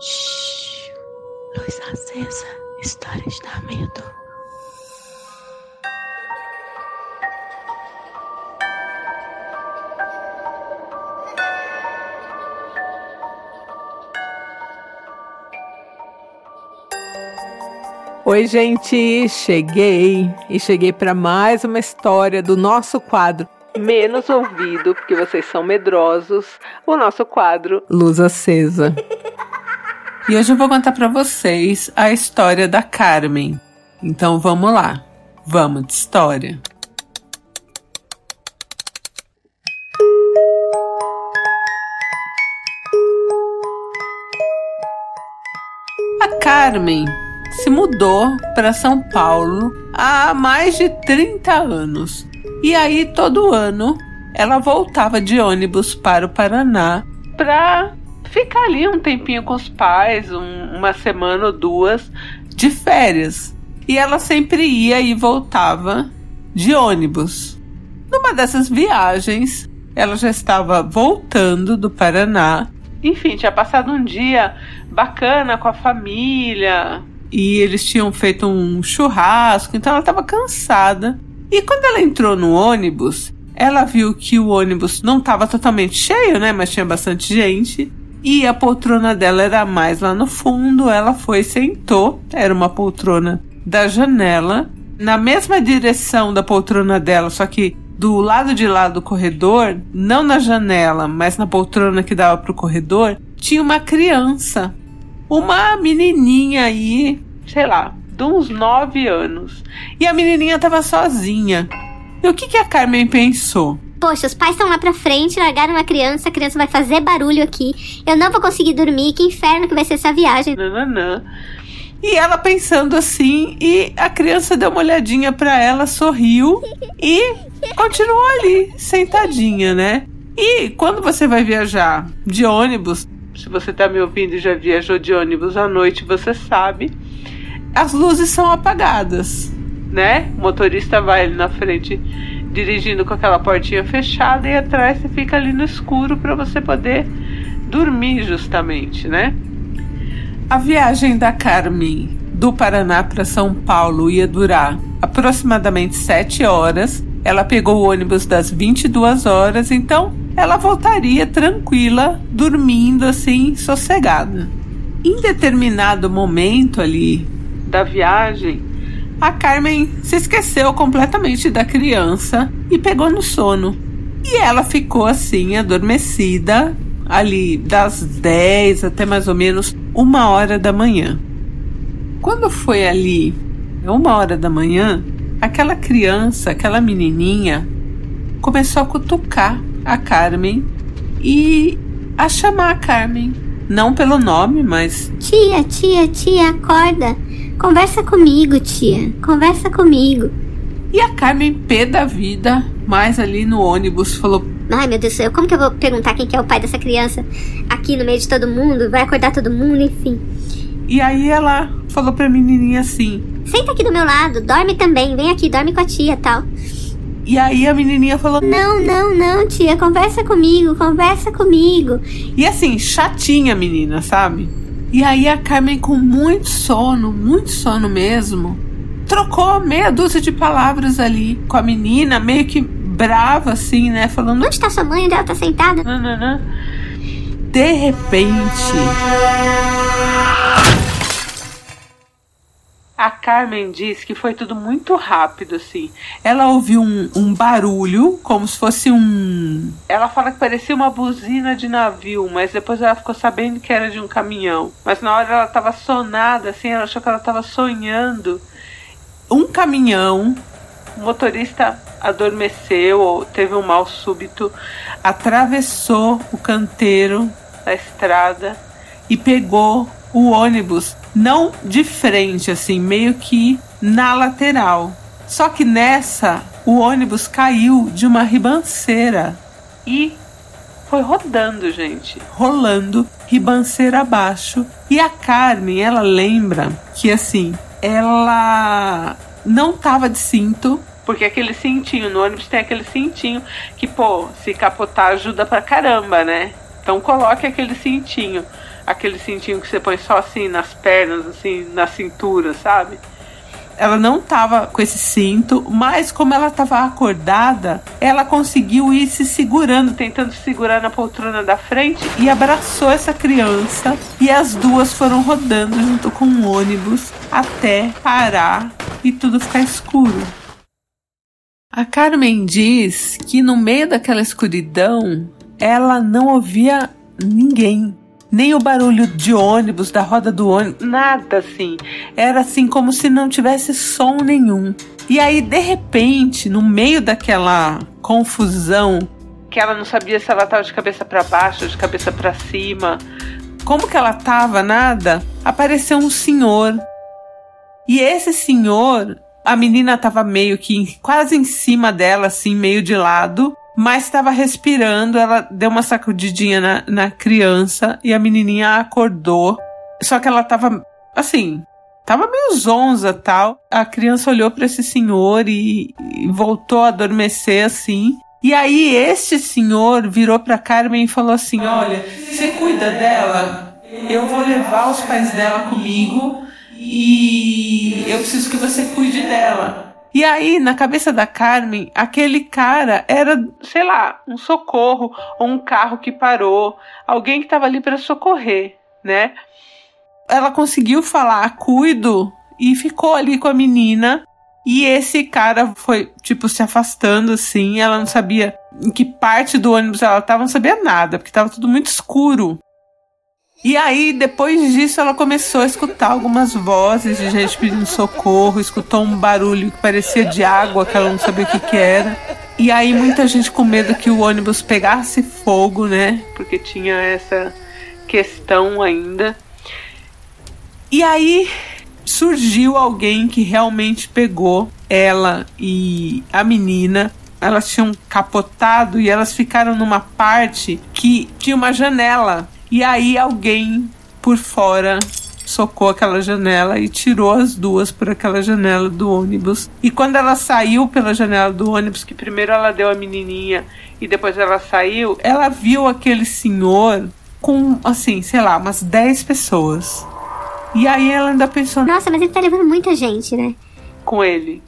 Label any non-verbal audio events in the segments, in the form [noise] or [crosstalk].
Shhh. Luz acesa. Histórias da medo. Oi, gente, cheguei e cheguei para mais uma história do nosso quadro menos ouvido, porque vocês são medrosos, o nosso quadro Luz Acesa. E hoje eu vou contar para vocês a história da Carmen. Então vamos lá. Vamos de história. A Carmen se mudou para São Paulo há mais de 30 anos. E aí, todo ano, ela voltava de ônibus para o Paraná para ficar ali um tempinho com os pais, um, uma semana ou duas de férias. E ela sempre ia e voltava de ônibus. Numa dessas viagens, ela já estava voltando do Paraná. Enfim, tinha passado um dia bacana com a família, e eles tinham feito um churrasco, então ela estava cansada. E quando ela entrou no ônibus, ela viu que o ônibus não estava totalmente cheio, né? Mas tinha bastante gente. E a poltrona dela era mais lá no fundo. Ela foi sentou. Era uma poltrona da janela. Na mesma direção da poltrona dela, só que do lado de lá do corredor, não na janela, mas na poltrona que dava para o corredor, tinha uma criança uma menininha aí, sei lá, de uns 9 anos. E a menininha tava sozinha. E o que, que a Carmen pensou? Poxa, os pais estão lá pra frente, largaram uma criança, a criança vai fazer barulho aqui. Eu não vou conseguir dormir, que inferno que vai ser essa viagem. Nananã. E ela pensando assim, e a criança deu uma olhadinha para ela, sorriu e continuou ali, sentadinha, né? E quando você vai viajar de ônibus, se você está me ouvindo e já viajou de ônibus à noite, você sabe. As luzes são apagadas, né? O motorista vai ali na frente dirigindo com aquela portinha fechada e atrás você fica ali no escuro para você poder dormir justamente, né? A viagem da Carmen do Paraná para São Paulo ia durar aproximadamente 7 horas. Ela pegou o ônibus das 22 horas, então ela voltaria tranquila, dormindo assim, sossegada. Em determinado momento ali da viagem, a Carmen se esqueceu completamente da criança e pegou no sono. E ela ficou assim, adormecida, ali das 10 até mais ou menos uma hora da manhã. Quando foi ali, uma hora da manhã, aquela criança, aquela menininha, começou a cutucar a Carmen e a chamar a Carmen. Não pelo nome, mas. Tia, tia, tia, acorda. Conversa comigo, tia. Conversa comigo. E a Carmen, pé da vida, mais ali no ônibus, falou: Ai meu Deus do céu, como que eu vou perguntar quem que é o pai dessa criança aqui no meio de todo mundo? Vai acordar todo mundo, enfim. E aí ela falou pra menininha assim: Senta aqui do meu lado, dorme também, vem aqui, dorme com a tia tal. E aí a menininha falou: Não, não, não, tia, conversa comigo, conversa comigo. E assim, chatinha a menina, sabe? E aí a Carmen, com muito sono, muito sono mesmo, trocou meia dúzia de palavras ali com a menina, meio que brava, assim, né? Falando: Onde tá sua mãe? Onde ela tá sentada? Não, não, não. De repente. A Carmen diz que foi tudo muito rápido, assim. Ela ouviu um, um, barulho, como se fosse um. Ela fala que parecia uma buzina de navio, mas depois ela ficou sabendo que era de um caminhão. Mas na hora ela tava sonada, assim, ela achou que ela tava sonhando. Um caminhão, o motorista adormeceu ou teve um mal súbito, atravessou o canteiro da estrada e pegou o ônibus não de frente, assim, meio que na lateral. Só que nessa, o ônibus caiu de uma ribanceira e foi rodando, gente. Rolando, ribanceira abaixo. E a Carmen, ela lembra que assim, ela não tava de cinto, porque aquele cintinho no ônibus tem aquele cintinho que, pô, se capotar ajuda pra caramba, né? Então coloque aquele cintinho. Aquele cintinho que você põe só assim nas pernas, assim, na cintura, sabe? Ela não tava com esse cinto, mas como ela tava acordada, ela conseguiu ir se segurando, tentando segurar na poltrona da frente e abraçou essa criança. E as duas foram rodando junto com o ônibus até parar e tudo ficar escuro. A Carmen diz que no meio daquela escuridão ela não ouvia ninguém nem o barulho de ônibus, da roda do ônibus, nada assim. Era assim como se não tivesse som nenhum. E aí, de repente, no meio daquela confusão, que ela não sabia se ela estava de cabeça para baixo de cabeça para cima, como que ela estava, nada, apareceu um senhor. E esse senhor, a menina estava meio que quase em cima dela, assim, meio de lado mas estava respirando. Ela deu uma sacudidinha na, na criança e a menininha acordou. Só que ela tava assim, tava meio zonza tal. A criança olhou para esse senhor e, e, voltou a adormecer assim. E aí este senhor virou para Carmen e falou assim: "Olha, você cuida dela? Eu vou levar os pais dela comigo e eu preciso que você cuide dela." E aí, na cabeça da Carmen, aquele cara era, sei lá, um socorro ou um carro que parou, alguém que estava ali para socorrer, né? Ela conseguiu falar cuido e ficou ali com a menina. E esse cara foi, tipo, se afastando assim. Ela não sabia em que parte do ônibus ela estava, não sabia nada, porque estava tudo muito escuro. E aí, depois disso, ela começou a escutar algumas vozes de gente pedindo socorro, escutou um barulho que parecia de água, que ela não sabia o que, que era. E aí, muita gente com medo que o ônibus pegasse fogo, né? Porque tinha essa questão ainda. E aí, surgiu alguém que realmente pegou ela e a menina elas tinham capotado e elas ficaram numa parte que tinha uma janela e aí alguém por fora socou aquela janela e tirou as duas por aquela janela do ônibus. E quando ela saiu pela janela do ônibus, que primeiro ela deu a menininha e depois ela saiu, ela viu aquele senhor com, assim, sei lá, umas 10 pessoas. E aí ela ainda pensou: Nossa, mas ele tá levando muita gente, né? Com ele.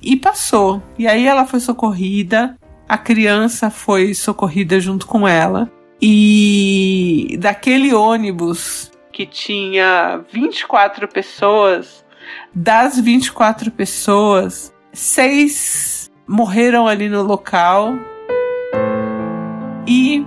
E passou. E aí ela foi socorrida, a criança foi socorrida junto com ela. E daquele ônibus que tinha 24 pessoas, das 24 pessoas, seis morreram ali no local e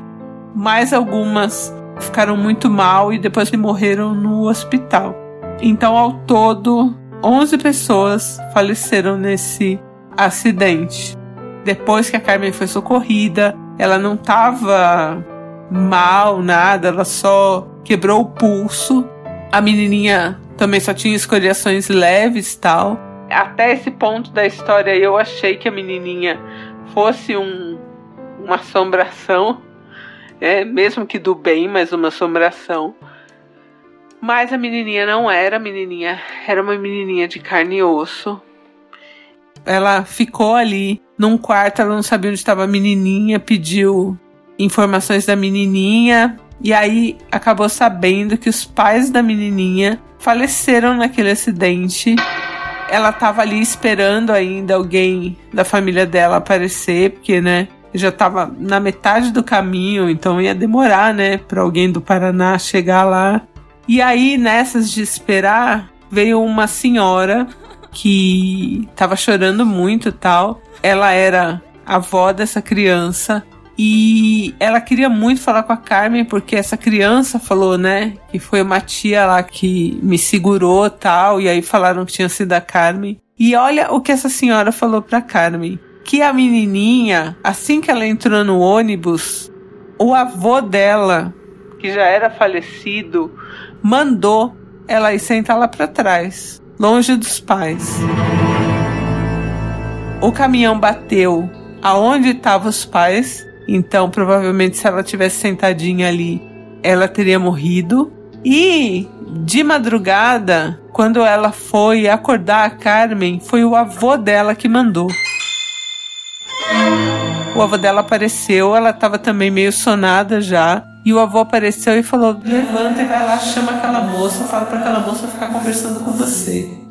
mais algumas ficaram muito mal e depois morreram no hospital. Então, ao todo, 11 pessoas faleceram nesse acidente. Depois que a Carmen foi socorrida, ela não estava mal, nada, ela só quebrou o pulso. A menininha também só tinha escoriações leves tal. Até esse ponto da história eu achei que a menininha fosse um, uma assombração, é, mesmo que do bem, mas uma assombração. Mas a menininha não era menininha, era uma menininha de carne e osso. Ela ficou ali num quarto, ela não sabia onde estava a menininha, pediu informações da menininha e aí acabou sabendo que os pais da menininha faleceram naquele acidente. Ela tava ali esperando ainda alguém da família dela aparecer, porque, né, já tava na metade do caminho, então ia demorar, né, para alguém do Paraná chegar lá. E aí, nessas de esperar, veio uma senhora que tava chorando muito tal. Ela era avó dessa criança e ela queria muito falar com a Carmen, porque essa criança falou, né? Que foi uma tia lá que me segurou tal. E aí falaram que tinha sido a Carmen. E olha o que essa senhora falou pra Carmen. Que a menininha, assim que ela entrou no ônibus, o avô dela, que já era falecido, mandou ela ir sentar lá para trás, longe dos pais. O caminhão bateu aonde estavam os pais então, provavelmente, se ela tivesse sentadinha ali, ela teria morrido. E de madrugada, quando ela foi acordar a Carmen, foi o avô dela que mandou. O avô dela apareceu, ela estava também meio sonada já. E o avô apareceu e falou: Levanta e vai lá, chama aquela moça, fala para aquela moça ficar conversando com você.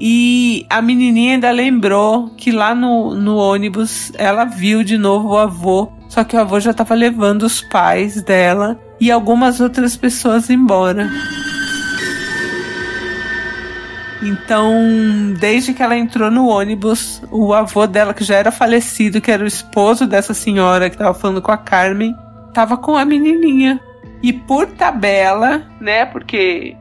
E a menininha ainda lembrou que lá no, no ônibus ela viu de novo o avô, só que o avô já estava levando os pais dela e algumas outras pessoas embora. Então, desde que ela entrou no ônibus, o avô dela, que já era falecido, que era o esposo dessa senhora que estava falando com a Carmen, estava com a menininha. E por tabela, né? Porque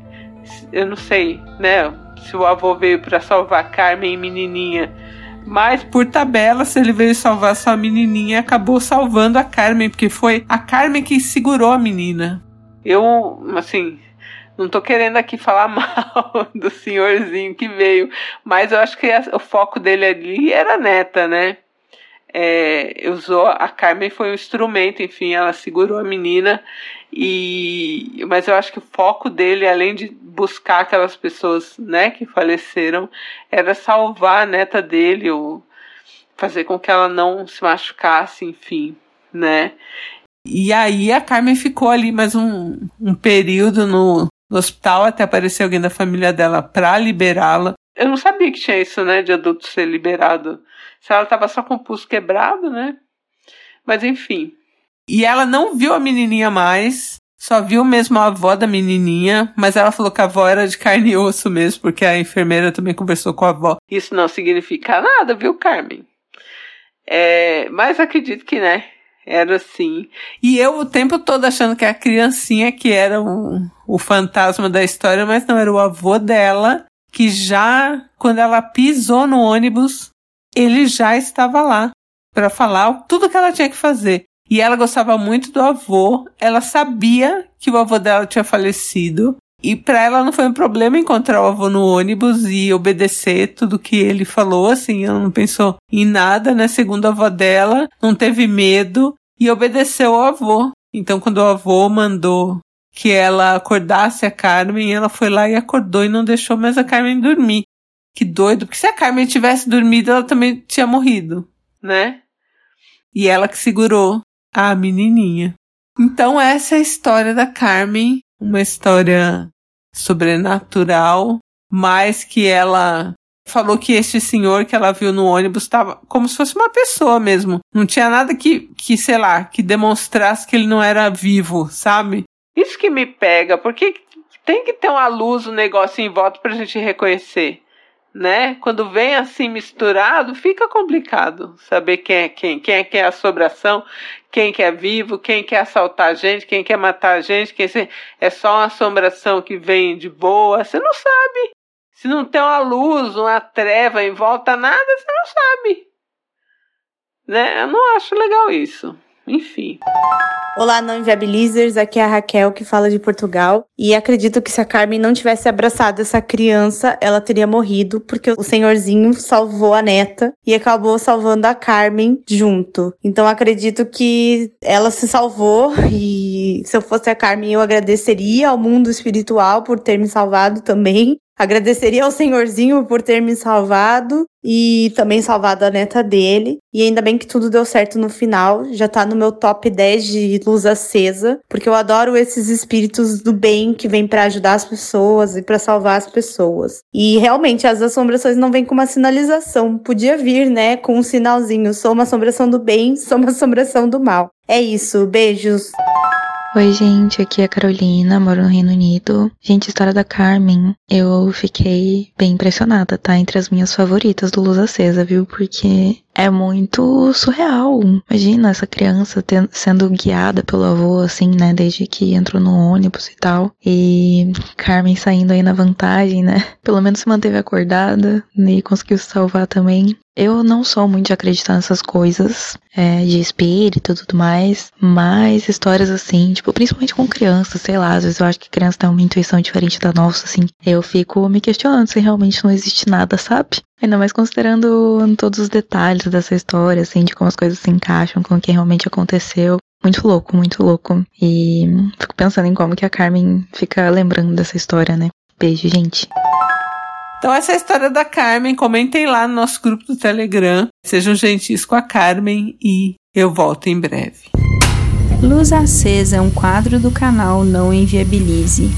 eu não sei, né? Se o avô veio para salvar Carmen e menininha, mas por tabela, se ele veio salvar só a menininha, acabou salvando a Carmen, porque foi a Carmen que segurou a menina. Eu, assim, não tô querendo aqui falar [laughs] mal do senhorzinho que veio, mas eu acho que o foco dele ali era a neta, né? É, usou a Carmen foi um instrumento, enfim, ela segurou a menina e mas eu acho que o foco dele, além de buscar aquelas pessoas, né, que faleceram, era salvar a neta dele ou fazer com que ela não se machucasse, enfim, né? E aí a Carmen ficou ali mais um, um período no, no hospital até aparecer alguém da família dela para liberá-la. Eu não sabia que tinha isso, né, de adulto ser liberado. Se ela tava só com o pulso quebrado, né? Mas enfim. E ela não viu a menininha mais, só viu mesmo a avó da menininha, mas ela falou que a avó era de carne e osso mesmo, porque a enfermeira também conversou com a avó. Isso não significa nada, viu, Carmen? É, mas acredito que, né, era assim. E eu o tempo todo achando que a criancinha que era o, o fantasma da história, mas não, era o avô dela, que já, quando ela pisou no ônibus, ele já estava lá para falar tudo que ela tinha que fazer. E ela gostava muito do avô, ela sabia que o avô dela tinha falecido. E para ela não foi um problema encontrar o avô no ônibus e obedecer tudo que ele falou, assim, ela não pensou em nada, né? Segundo a avó dela, não teve medo e obedeceu ao avô. Então, quando o avô mandou que ela acordasse a Carmen, ela foi lá e acordou e não deixou mais a Carmen dormir. Que doido, porque se a Carmen tivesse dormido, ela também tinha morrido, né? E ela que segurou a menininha. Então, essa é a história da Carmen uma história sobrenatural, mas que ela falou que este senhor que ela viu no ônibus estava como se fosse uma pessoa mesmo. Não tinha nada que, que, sei lá, que demonstrasse que ele não era vivo, sabe? Isso que me pega, porque tem que ter uma luz, um negócio em volta pra gente reconhecer né? Quando vem assim misturado, fica complicado saber quem é quem, quem é que é assombração, quem que é vivo, quem quer assaltar a gente, quem quer matar a gente, quem é só uma assombração que vem de boa, você não sabe. Se não tem uma luz, uma treva em volta, nada, você não sabe. Né? Eu não acho legal isso. Enfim. Olá, não inviabilizers. Aqui é a Raquel que fala de Portugal. E acredito que se a Carmen não tivesse abraçado essa criança, ela teria morrido, porque o senhorzinho salvou a neta e acabou salvando a Carmen junto. Então acredito que ela se salvou e se eu fosse a Carmen, eu agradeceria ao mundo espiritual por ter me salvado também. Agradeceria ao senhorzinho por ter me salvado e também salvado a neta dele. E ainda bem que tudo deu certo no final. Já tá no meu top 10 de luz acesa, porque eu adoro esses espíritos do bem que vêm para ajudar as pessoas e para salvar as pessoas. E realmente as assombrações não vêm com uma sinalização. Podia vir, né, com um sinalzinho: sou uma assombração do bem, sou uma assombração do mal. É isso, beijos. Oi, gente, aqui é a Carolina, moro no Reino Unido. Gente, história da Carmen, eu fiquei bem impressionada, tá? Entre as minhas favoritas do Luz Acesa, viu? Porque é muito surreal. Imagina essa criança tendo, sendo guiada pelo avô, assim, né? Desde que entrou no ônibus e tal. E Carmen saindo aí na vantagem, né? Pelo menos se manteve acordada e conseguiu se salvar também. Eu não sou muito de acreditar nessas coisas é, de espírito e tudo mais, mas histórias assim, tipo, principalmente com crianças, sei lá, às vezes eu acho que criança tem uma intuição diferente da nossa, assim. Eu fico me questionando se realmente não existe nada, sabe? Ainda mais considerando todos os detalhes dessa história, assim, de como as coisas se encaixam com o que realmente aconteceu. Muito louco, muito louco. E fico pensando em como que a Carmen fica lembrando dessa história, né? Beijo, gente. Então, essa é a história da Carmen. Comentem lá no nosso grupo do Telegram. Sejam gentis com a Carmen e eu volto em breve. Luz Acesa é um quadro do canal Não Inviabilize.